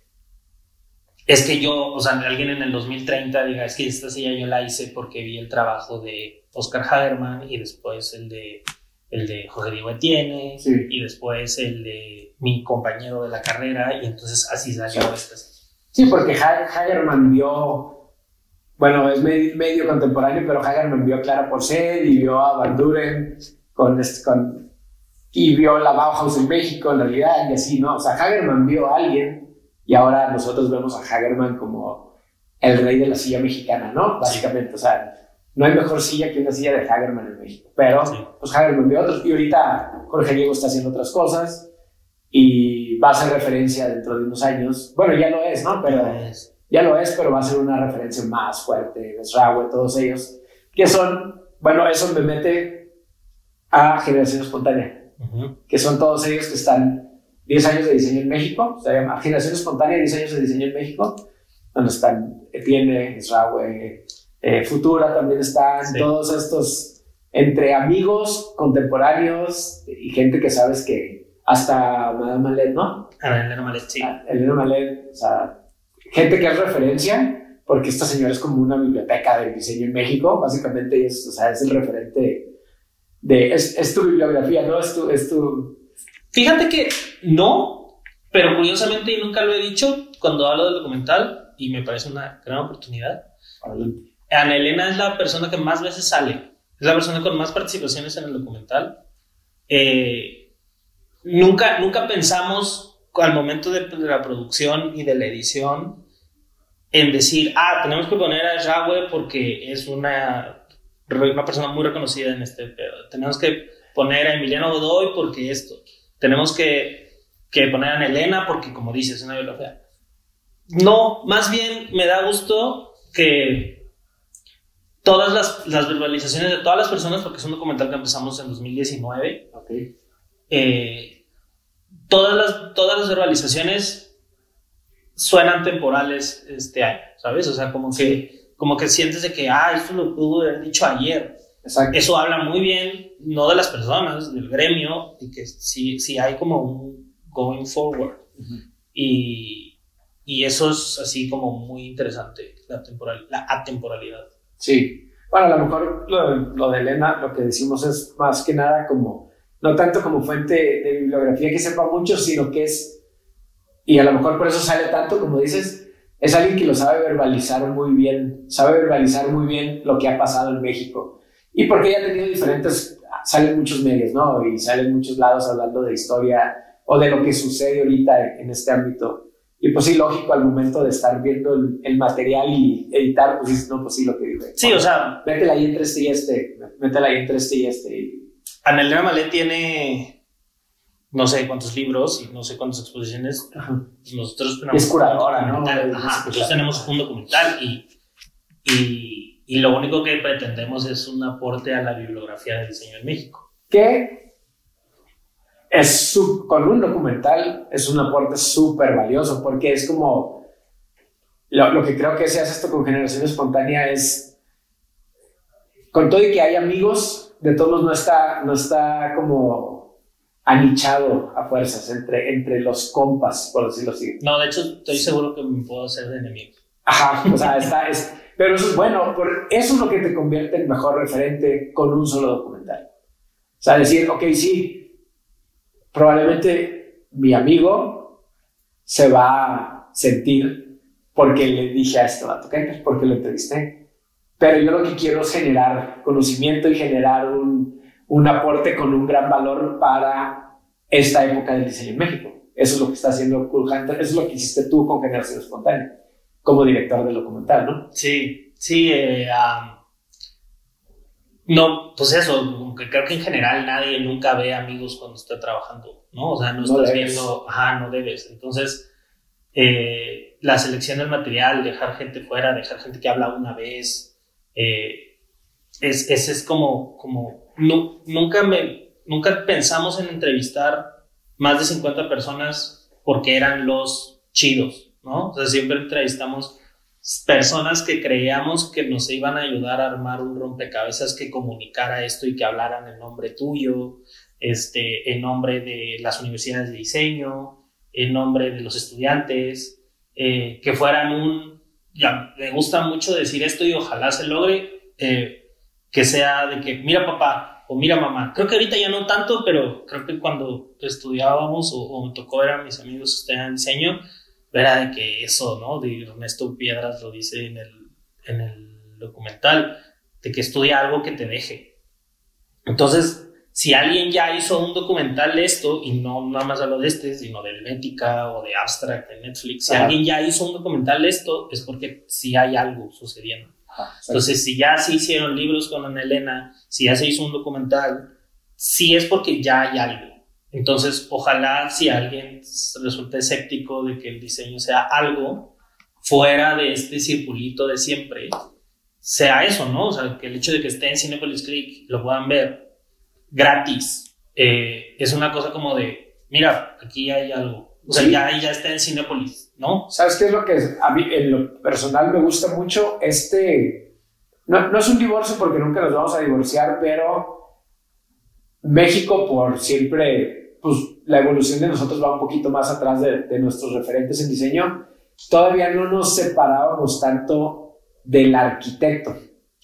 es que yo, o sea, alguien en el 2030 diga, es que esta silla yo la hice porque vi el trabajo de Oscar Hagerman y después el de, el de José Diego Etienne y después el de mi compañero de la carrera y entonces así salió esta. Sí, porque Hagerman vio, bueno, es medio, contemporáneo, pero Hagerman vio a Clara Porcel y vio a Van Duren con, con, y vio la Bauhaus en México en realidad y así, ¿no? O sea, Hagerman vio a alguien y ahora nosotros vemos a Hagerman como el rey de la silla mexicana, ¿no? Básicamente, o sea, no hay mejor silla que una silla de Hagerman en México. Pero, pues Hagerman vio otros y ahorita Jorge Diego está haciendo otras cosas y va a ser referencia dentro de unos años. Bueno, ya lo es, ¿no? Pero ya lo es, pero va a ser una referencia más fuerte. Mesraue, todos ellos, que son, bueno, eso me mete a Generación Espontánea, que son todos ellos que están 10 años de diseño en México, se llama Generación Espontánea, 10 años de diseño en México, donde están Etienne, Israue, eh, Futura también están, todos estos entre amigos, contemporáneos y gente que sabes que hasta Madame Malet, ¿no? Elena Malet, sí. Ah, Elena Malet, o sea, gente que es referencia, porque esta señora es como una biblioteca del diseño en México, básicamente es, o sea, es el referente de, es, es tu bibliografía, ¿no? Es tu, es tu Fíjate que no, pero curiosamente, y nunca lo he dicho cuando hablo del documental, y me parece una gran oportunidad. Ana Elena es la persona que más veces sale, es la persona con más participaciones en el documental. Eh, nunca, nunca pensamos al momento de, la producción y de la edición en decir, ah, tenemos que poner a Yahweh porque es una, una persona muy reconocida en este pedo. Tenemos que poner a Emiliano Godoy porque esto tenemos que, que poner a Elena porque, como dices, es una biografía. No, más bien me da gusto que todas las, las, verbalizaciones de todas las personas, porque es un documental que empezamos en 2019, eh, todas, las, todas las verbalizaciones suenan temporales este año, ¿sabes? O sea, como que, como que sientes de que, ah, esto lo pudo haber dicho ayer. Eso habla muy bien, no de las personas, del gremio, y que sí, sí hay como un going forward. y, y, eso es así como muy interesante, la, temporal, la atemporalidad. Sí. Bueno, a lo mejor lo, lo, de Elena, lo que decimos es más que nada como, no tanto como fuente de bibliografía que sepa mucho, sino que es, y a lo mejor por eso sale tanto, como dices, es alguien que lo sabe verbalizar muy bien, sabe verbalizar muy bien lo que ha pasado en México y porque ella ha tenido diferentes, salen muchos medios, ¿no? Y salen muchos lados hablando de historia o de lo que sucede ahorita en este ámbito. Y pues sí, lógico, al momento de estar viendo el, material y editar, pues dices, no, pues sí, lo que dije. Sí, o sea... Métela ahí entre este y este, métela ahí entre este y este. Anelena Malé tiene no sé cuántos libros y no sé cuántas exposiciones. Nosotros tenemos... Es curadora, ¿no? nosotros tenemos un documental y, y y lo único que pretendemos es un aporte a la bibliografía del diseño en México. Que es con un documental es un aporte súper valioso porque es como lo, que creo que se hace esto con generación espontánea es con todo y que hay amigos de todos no está no está como anichado a fuerzas entre, entre los compas por decirlo así no de hecho estoy seguro que me puedo hacer de enemigo ajá o sea [LAUGHS] está es, pero eso es bueno, por eso es lo que te convierte en mejor referente con un solo documental. O sea, decir, ok, sí, probablemente mi amigo se va a sentir porque le dije a este vato, porque lo entrevisté. Pero yo lo que quiero es generar conocimiento y generar un, un aporte con un gran valor para esta época del diseño en México. Eso es lo que está haciendo Cool Hunter, eso es lo que hiciste tú con Generación Espontánea como director del documental, ¿no? Sí, sí. Eh, no, pues eso, creo que en general nadie nunca ve amigos cuando está trabajando, ¿no? O sea, no, estás viendo, ajá, no debes. Entonces, eh, la selección del material, dejar gente fuera, dejar gente que habla una vez, eh, es, ese es como, como, nunca nunca pensamos en entrevistar más de 50 personas porque eran los chidos, ¿no? O sea, siempre entrevistamos personas que creíamos que nos iban a ayudar a armar un rompecabezas que comunicara esto y que hablaran en nombre tuyo, este, en nombre de las universidades de diseño, en nombre de los estudiantes, eh, que fueran un, ya, me gusta mucho decir esto y ojalá se logre, eh, que sea de que, mira papá o mira mamá, creo que ahorita ya no tanto, pero creo que cuando estudiábamos o, o me tocó ver a mis amigos que estudian diseño, era de que eso, ¿no? De Ernesto Piedras lo dice en el, en el documental, de que estudia algo que te deje. Entonces, si alguien ya hizo un documental de esto, y no nada más hablo de este, sino de Helvética o de Abstract de Netflix, si alguien ya hizo un documental de esto, es porque sí hay algo sucediendo. Entonces, si ya se hicieron libros con Ana Elena, si ya se hizo un documental, sí es porque ya hay algo. Entonces, ojalá si alguien resulta escéptico de que el diseño sea algo fuera de este circulito de siempre, sea eso, ¿no? O sea, que el hecho de que esté en Cinepolis Click lo puedan ver gratis, eh, es una cosa como de, mira, aquí hay algo. O sea, ya, ya está en Cinepolis, ¿no? ¿Sabes qué es lo que a mí en lo personal me gusta mucho? Este, no, no es un divorcio porque nunca nos vamos a divorciar, pero México por siempre pues la evolución de nosotros va un poquito más atrás de, de, nuestros referentes en diseño, todavía no nos separábamos tanto del arquitecto.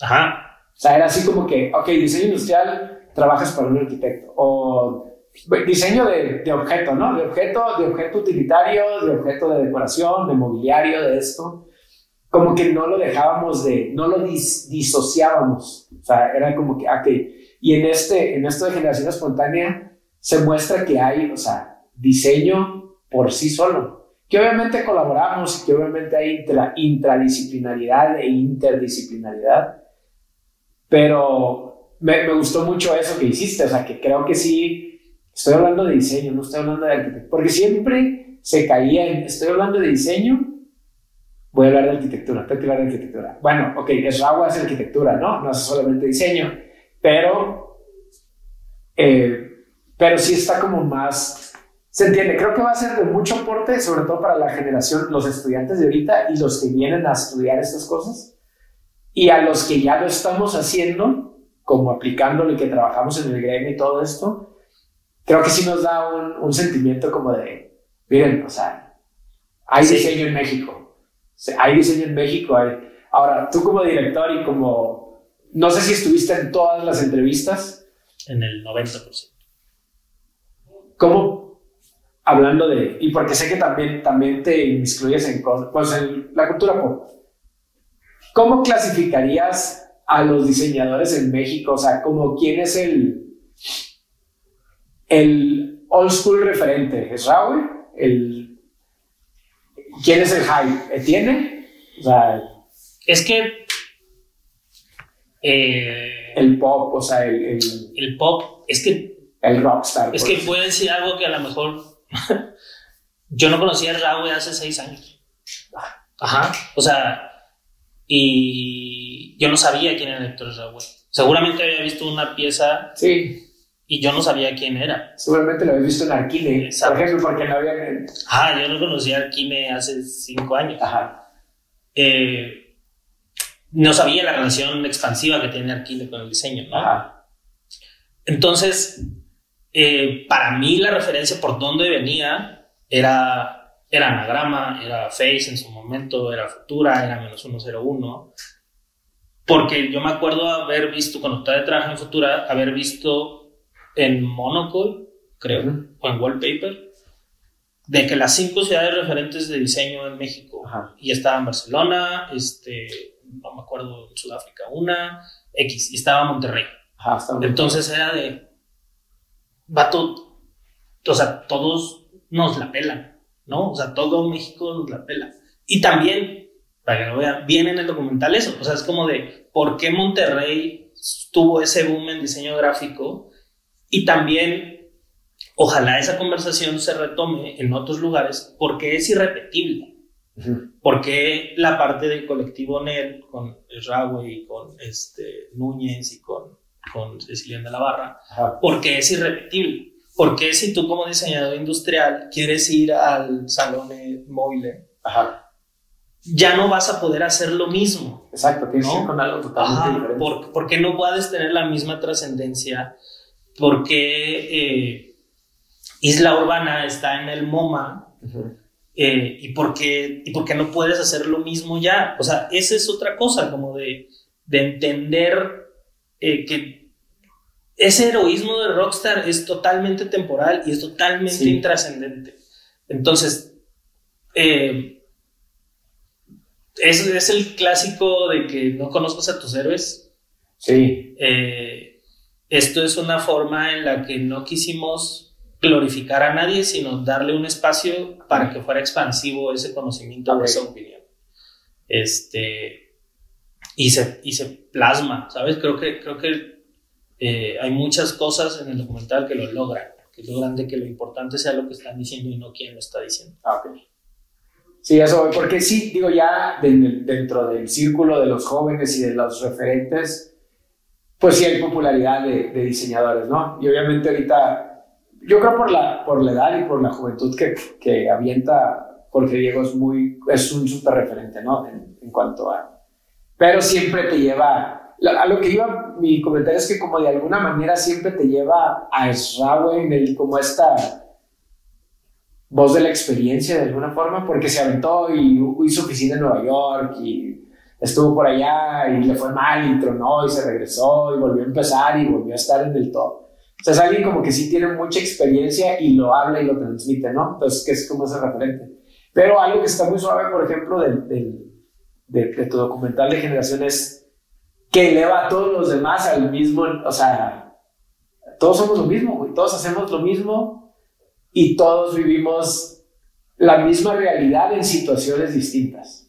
Ajá. O sea, era así como que, ok, diseño industrial, trabajas para un arquitecto. O diseño de, de objeto, ¿no? De objeto, de objeto utilitario, de objeto de decoración, de mobiliario, de esto. Como que no lo dejábamos de, no lo dis, disociábamos. O sea, era como que, ok. Y en, este, en esto de generación espontánea, se muestra que hay, o sea, diseño por sí solo. Que obviamente colaboramos, que obviamente hay intra, intradisciplinaridad e interdisciplinaridad, pero me, me, gustó mucho eso que hiciste, o sea, que creo que sí, estoy hablando de diseño, no estoy hablando de arquitectura, porque siempre se caía en, estoy hablando de diseño, voy a hablar de arquitectura, tengo que hablar de arquitectura. Bueno, ok, es agua, es arquitectura, ¿no? No es solamente diseño, pero... Eh, pero sí está como más, se entiende, creo que va a ser de mucho aporte, sobre todo para la generación, los estudiantes de ahorita y los que vienen a estudiar estas cosas, y a los que ya lo estamos haciendo, como aplicándolo y que trabajamos en el gremio y todo esto, creo que sí nos da un, un sentimiento como de, miren, o sea, hay sí. diseño en México, hay diseño en México, hay... ahora tú como director y como, no sé si estuviste en todas las entrevistas. En el 90%. ¿Cómo, hablando de, y porque sé que también, también te incluyes en, pues, en la cultura pop, ¿cómo clasificarías a los diseñadores en México? O sea, como quién es el, el old school referente? ¿Es Raúl? El, ¿Quién es el high? ¿Tiene? O sea, es que eh, el pop, o sea, el, el, el pop, es que el rockstar. Es que a decir algo que a lo mejor [LAUGHS] yo no conocía a Raúl hace seis años. Ajá. O sea, y yo no sabía quién era Héctor Raúl. Seguramente había visto una pieza. Sí. Y yo no sabía quién era. Seguramente lo había visto en. Exacto. Por ejemplo, porque no había. Ah, yo no conocía a Arquine hace cinco años. Ajá. Eh, no sabía la relación expansiva que tiene Arquine con el diseño, ¿no? Ajá. Entonces, eh, para mí la referencia por dónde venía era, era Anagrama, era Face en su momento, era Futura, era menos 101. Porque yo me acuerdo haber visto, cuando estaba de trabajo en Futura, haber visto en Monocle, creo, uh -huh. o en Wallpaper, de que las cinco ciudades referentes de diseño en México, Ajá. y estaba en Barcelona, este, no me acuerdo, en Sudáfrica una, X, y estaba Monterrey. Ajá, Entonces era de, vato, o sea, todos nos la pelan, ¿no? O sea, todo México nos la pela. Y también, para que lo vean, viene en el documental eso, o sea, es como de, ¿por qué Monterrey tuvo ese boom en diseño gráfico? Y también, ojalá esa conversación se retome en otros lugares, porque es irrepetible. Uh -huh. Porque la parte del colectivo NEL con y con este, Núñez y con con Cecilia de la Barra, porque es irrepetible. ¿por qué si tú como diseñador industrial quieres ir al salón móvil, Ajá. ya no vas a poder hacer lo mismo? Exacto, tienes ¿No? que ir con algo totalmente Ajá, diferente. ¿por, por qué no puedes tener la misma trascendencia? ¿Por qué eh, Isla Urbana está en el MoMA? Eh, ¿y, por qué, ¿Y por qué no puedes hacer lo mismo ya? O sea, esa es otra cosa, como de, de entender eh, que ese heroísmo de Rockstar es totalmente temporal y es totalmente Sí. intrascendente. Entonces, eh, es, es el clásico de que no conozcas a tus héroes. Sí, Eh, esto es una forma en la que no quisimos glorificar a nadie, sino darle un espacio para que fuera expansivo ese conocimiento Ok. o esa opinión. Este, y, se, y se plasma, ¿sabes? Creo que, creo que eh, hay muchas cosas en el documental que lo logran, que logran de que lo importante sea lo que están diciendo y no quién lo está diciendo. Ah, ok. Sí, eso, porque sí, digo, ya de- dentro del círculo de los jóvenes y de los referentes, pues sí hay popularidad de, diseñadores, ¿no? Y obviamente ahorita, yo creo por la, por la edad y por la juventud que, avienta Jorge Diego es muy, es un súper referente, ¿no? En, cuanto a... Pero siempre te lleva, a lo que iba mi comentario es que como de alguna manera siempre te lleva a Esraue en el, como esta voz de la experiencia de alguna forma, porque se aventó y hizo oficina en Nueva York y estuvo por allá y le fue mal y tronó y se regresó y volvió a empezar y volvió a estar en el top. O sea, es alguien como que sí tiene mucha experiencia y lo habla y lo transmite, ¿no? Entonces, que es como ese referente. Pero algo que está muy suave, por ejemplo, del, del- de, de tu documental de generación es que eleva a todos los demás al mismo, o sea, todos somos lo mismo, güey, todos hacemos lo mismo y todos vivimos la misma realidad en situaciones distintas.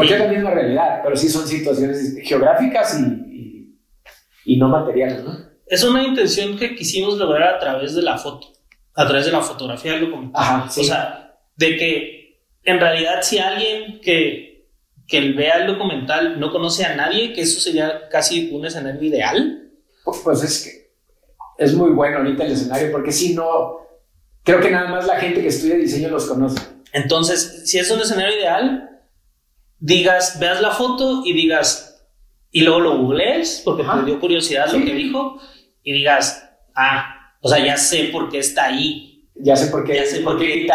Porque es la misma realidad, pero sí son situaciones geográficas y, y, y no materiales, ¿no? Es una intención que quisimos lograr a través de la foto, a través de la fotografía del documental. Ajá, sí. O sea, de que en realidad si alguien que, que vea el documental no conoce a nadie, que eso sería casi un escenario ideal. Pu- Pues es que es muy bueno ahorita el escenario, porque si no, creo que nada más la gente que estudia diseño los conoce. Entonces, si es un escenario ideal, digas, veas la foto y digas, y luego lo googlees, porque Ajá. te dio curiosidad Sí. lo que dijo, y digas, ah, o sea, ya sé por qué está ahí. Ya sé por qué, Ya sé por qué, este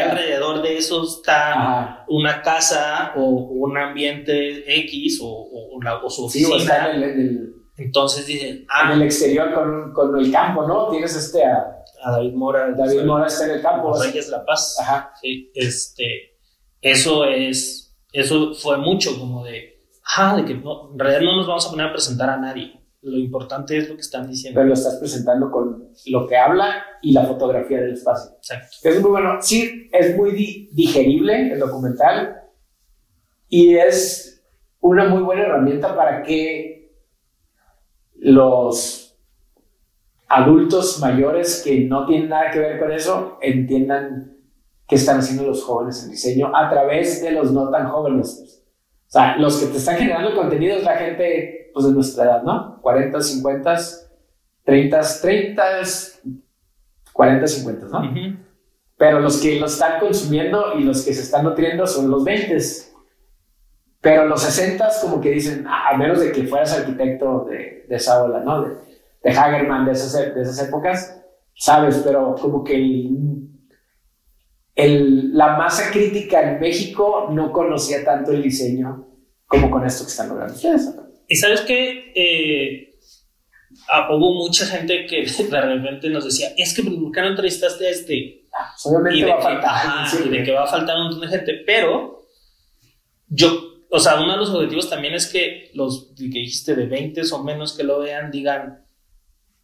alrededor de eso está Ajá. una casa o un ambiente X o, o la- o su Sí, o oficina. está en el, en el- Entonces dicen, en ah, el exterior con, con el campo, ¿no? Tienes este a a David Mora. David Mora está en el campo. Reyes la Paz. Ajá. Sí, este, eso es, eso fue mucho como de, ah, de que no, en realidad no nos vamos a poner a presentar a nadie. Lo importante es lo que están diciendo. Pero lo estás presentando con lo que habla y la fotografía del espacio. Exacto. Es muy bueno. Sí, es muy di- digerible el documental y es una muy buena herramienta para que los adultos mayores que no tienen nada que ver con eso entiendan qué están haciendo los jóvenes en diseño a través de los no tan jóvenes. O sea, los que te están generando contenido es la gente pues, de nuestra edad, ¿no? 40, 50, 30, 30, 40, 50, ¿no? Ujú. Pero los que lo están consumiendo y los que se están nutriendo son los 20. Pero los 60 como que dicen, "Ah, a menos de que fueras arquitecto de, de esa ola, ¿no? De, de Hagerman, de esas, de esas épocas, sabes, pero como que el- el- la masa crítica en México no conocía tanto el diseño como con esto que están logrando ustedes. Y sabes que eh, ah, hubo mucha gente que [LAUGHS] de repente nos decía, es que ¿por qué no entrevistaste a este? Pues obviamente y de, va a faltar. sí, y de que va a faltar un montón de gente, pero yo, o sea, uno de los objetivos también es que los que dijiste de 20 o menos que lo vean digan,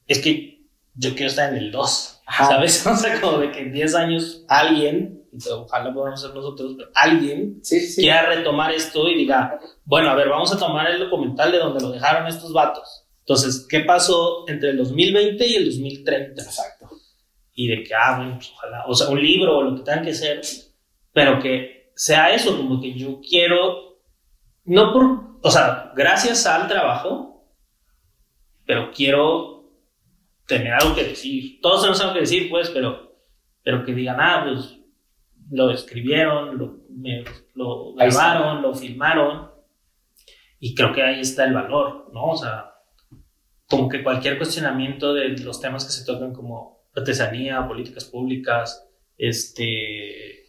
es que yo quiero estar en el 2, Ajá. ¿sabes? [LAUGHS] O sea, como de que en 10 años alguien, ojalá podamos ser nosotros, pero alguien Sí, sí. quiera retomar esto y diga, bueno, a ver, vamos a tomar el documental de donde lo dejaron estos vatos. Entonces, ¿qué pasó entre el 2020 y el 2030? Exacto. y de que, ah, bueno, pues, ojalá, o sea, un libro o lo que tenga que ser, pero que sea eso, como que yo quiero, no por, o sea, gracias al trabajo, pero quiero tener algo que decir. Todos tenemos algo que decir, pues, pero, pero que digan, ah, pues lo escribieron, lo, me- grabaron, lo filmaron. Y creo que ahí está el valor, ¿no? O sea, como que cualquier cuestionamiento de los temas que se tocan como artesanía, políticas públicas, este,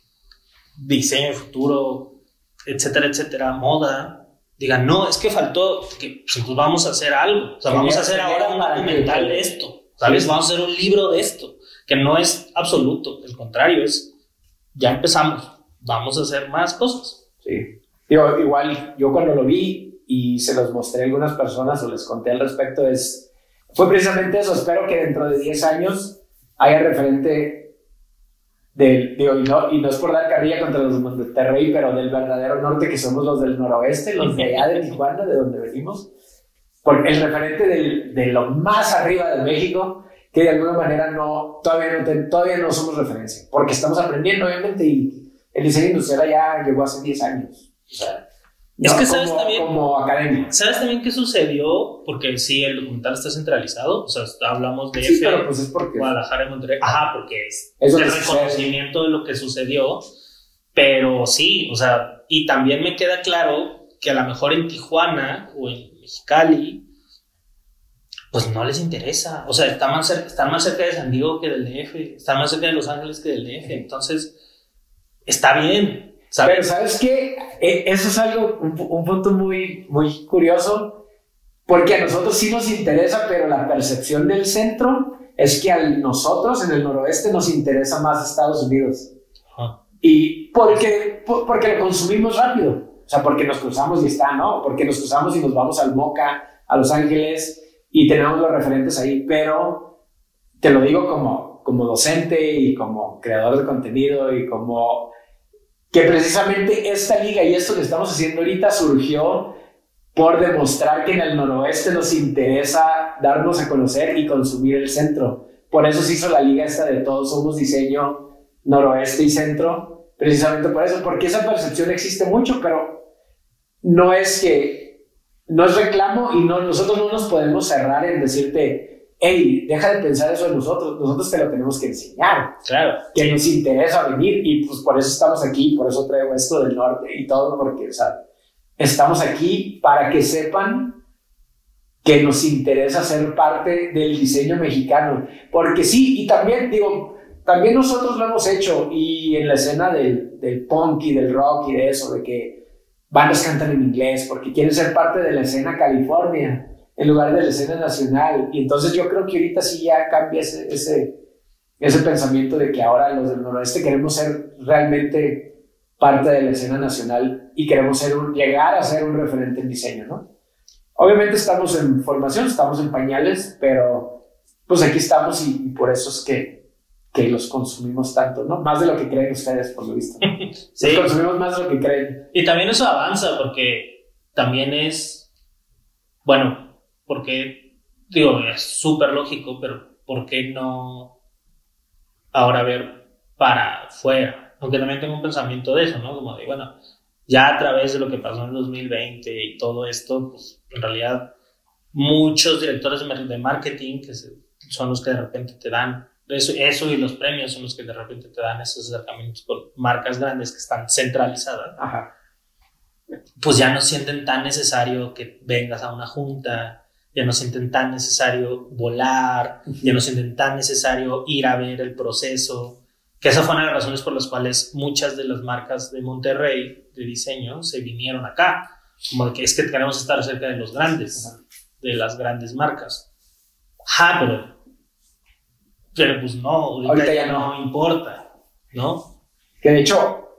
diseño de futuro, etcétera, etcétera, moda, digan, no, es que faltó, que pues, vamos a hacer algo, o sea, vamos a hacer ahora un documental de esto, ¿sabes? Sí. Vamos a hacer un libro de esto, que no es absoluto, al contrario, es, ya empezamos, vamos a hacer más cosas. Sí. Digo, igual yo cuando lo vi y se los mostré a algunas personas o les conté al respecto, es, fue precisamente eso. Espero que dentro de 10 años haya referente del, digo, y no, y no es por dar carrilla contra los de Monterrey, pero del verdadero norte que somos los del noroeste, los de allá de [LAUGHS] Tijuana, de donde venimos. Porque el referente del- de lo más arriba de México, que de alguna manera no, todavía no, todavía no somos referencia, porque estamos aprendiendo, obviamente, y el diseño industrial allá llegó hace 10 años. O sea, Es no ¿sabes como, también? como academia. ¿Sabes también qué sucedió? Porque sí, el documental está centralizado, o sea, hablamos de Sí, F, pero pues es porque... Guadalajara y Monterrey. Ajá, porque es Eso el que sucede. reconocimiento de lo que sucedió. Pero sí, o sea, y también me queda claro que a lo mejor en Tijuana o en Mexicali, pues no les interesa. O sea, están más, cerca, están más cerca de San Diego que del DF, están más cerca de Los Ángeles que del DF. Entonces, está bien, Pero ¿sabes? ¿sabes qué? E- Eso es algo, un, pu- un punto muy, muy curioso, porque a nosotros sí nos interesa, pero la percepción del centro es que a nosotros en el noroeste nos interesa más Estados Unidos. Ajá. Y porque, por- porque lo consumimos rápido. O sea, porque nos cruzamos y está, ¿no? Porque nos cruzamos y nos vamos al Moca, a Los Ángeles y tenemos los referentes ahí. Pero te lo digo como, como docente y como creador de contenido y como que precisamente esta liga y esto que estamos haciendo ahorita surgió por demostrar que en el noroeste nos interesa darnos a conocer y consumir el centro. Por eso se hizo la liga esta de todos somos diseño noroeste y centro, precisamente por eso, porque esa percepción existe mucho, pero no es que, no es reclamo y no, nosotros no nos podemos cerrar en decirte, hey, deja de pensar eso de nosotros, nosotros te lo tenemos que enseñar Claro. que nos interesa venir y pues por eso estamos aquí, por eso traigo esto del norte y todo, porque, o sea, estamos aquí para que sepan que nos interesa ser parte del diseño mexicano, porque sí, y también digo, también nosotros lo hemos hecho y en la escena del, del punk y del rock y de eso, de que bandas cantan en inglés porque quieren ser parte de la escena California en lugar de la escena nacional y entonces yo creo que ahorita sí ya cambia ese, ese, ese pensamiento de que ahora los del noroeste queremos ser realmente parte de la escena nacional y queremos ser llegar a ser un referente en diseño, ¿no? Obviamente estamos en formación, estamos en pañales, pero pues aquí estamos y por eso es que, que los consumimos tanto, ¿no? Más de lo que creen ustedes, por lo visto. [LAUGHS] Sí. Los consumimos más de lo que creen. Y también eso avanza porque también es, bueno, porque, digo, es súper lógico, pero ¿por qué no ahora ver para afuera? Aunque también tengo un pensamiento de eso, ¿no? Como de, bueno, ya a través de lo que pasó en 2020 y todo esto, pues en realidad muchos directores de mar- de marketing que se- son los que de repente te dan eso, eso y los premios son los que de repente te dan esos acercamientos con marcas grandes que están centralizadas. Ajá. pues ya no sienten tan necesario que vengas a una junta, ya no sienten tan necesario volar, ya no sienten tan necesario ir a ver el proceso, que esa fue una de las razones por las cuales muchas de las marcas de Monterrey de diseño se vinieron acá, como que es que queremos estar cerca de los grandes, de las grandes marcas. Ajá, pero, pero pues no, ahorita, Ahorita ya ya no importa, ¿no? Que de hecho,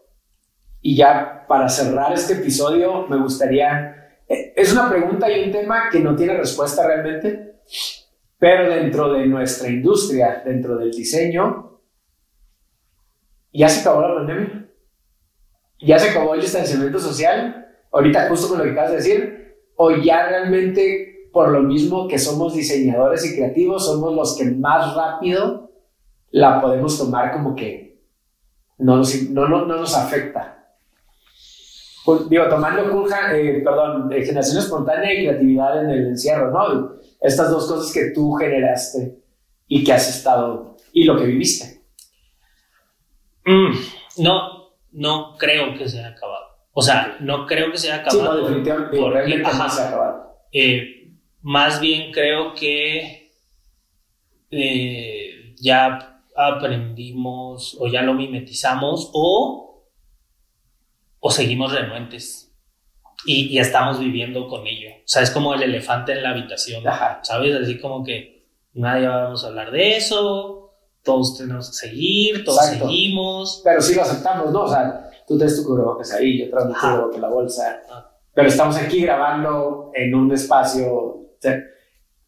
y ya para cerrar este episodio, me gustaría. eh, Es una pregunta y un tema que no tiene respuesta realmente, pero dentro de nuestra industria, dentro del diseño, ya se acabó la pandemia. Ya se acabó el distanciamiento social. Ahorita, justo con lo que acabas de decir, o ya realmente, por lo mismo que somos diseñadores y creativos, somos los que más rápido la podemos tomar como que no nos, no, no, no nos afecta. Pues, digo, tomando Kunja, eh, perdón, eh, generación espontánea y creatividad en el encierro, ¿no? Estas dos cosas que tú generaste y que has estado y lo que viviste. Mm, no, no creo que se haya acabado. O sea, no creo que se haya acabado. Sí, no, definitivamente, porque, ajá, se ha acabado. eh, más bien creo que eh, ya aprendimos o ya lo mimetizamos o, o seguimos renuentes y, y estamos viviendo con ello. O sea, es como el elefante en la habitación, Ajá. ¿sabes? Así como que nadie vamos a hablar de eso, todos tenemos que seguir, todos Exacto. seguimos. Pero sí lo aceptamos, ¿no? O sea, tú traes tu cubrebocas ahí, yo traigo mi cubrebocas en la bolsa. Pero estamos aquí grabando en un espacio. Sea,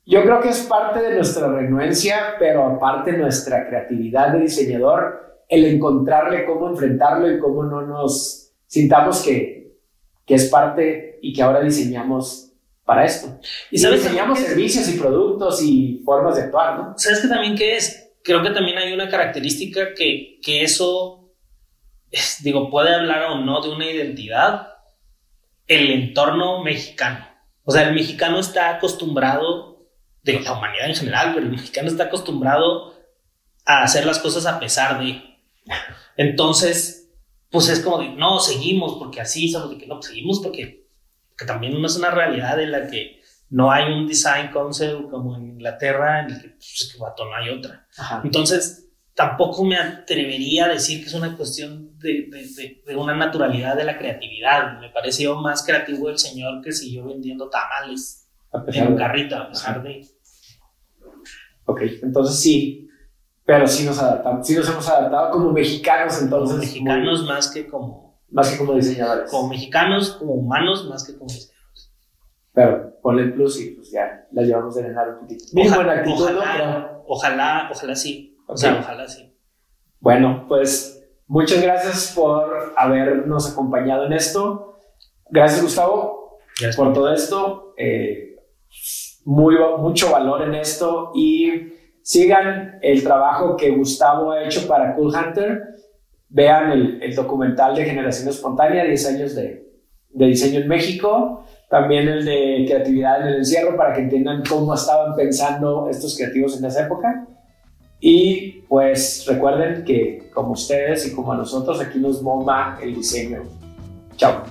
yo creo que es parte de nuestra renuencia, pero aparte nuestra creatividad de diseñador, el encontrarle cómo enfrentarlo y cómo no nos sintamos que, que es parte y que ahora diseñamos para esto. Y Y diseñamos que- servicios y productos y formas de actuar, ¿no? ¿Sabes qué también qué es? Creo que también hay una característica que, que eso, es, digo, puede hablar o no de una identidad, el entorno mexicano. O sea, el mexicano está acostumbrado, de la humanidad en general, pero el mexicano está acostumbrado a hacer las cosas a pesar de. Entonces, pues es como de, no, seguimos porque así somos, de que no, seguimos porque, porque también no es una realidad en la que no hay un design concept como en Inglaterra en el que, pues, es que vato, no hay otra. Ajá. Entonces, tampoco me atrevería a decir que es una cuestión de, de- de- de una naturalidad de la creatividad. Me pareció más creativo el señor que siguió vendiendo tamales en un carrito, a pesar de... Ok, entonces sí, pero sí nos adaptamos, sí nos hemos adaptado como mexicanos, Como entonces. mexicanos muy- más que como... más que como diseñadores. Como mexicanos, como humanos más que como... Pero ponle plus y pues ya la llevamos de ganar un poquito. Muy Oja- buena actitud, ¿no? ojalá, Pero- ojalá, ojalá sí. O sea, ojalá sí. Bueno, pues muchas gracias por habernos acompañado en esto. Gracias, Gustavo, Gracias por todo esto. Eh, muy, mucho valor en esto y sigan el trabajo que Gustavo ha hecho para Cool Hunter. Vean el, el documental de Generación Espontánea, 10 años de, de diseño en México. También el de creatividad en el encierro para que entiendan cómo estaban pensando estos creativos en esa época. Y pues recuerden que como ustedes y como a nosotros, aquí nos moma el diseño. Chao.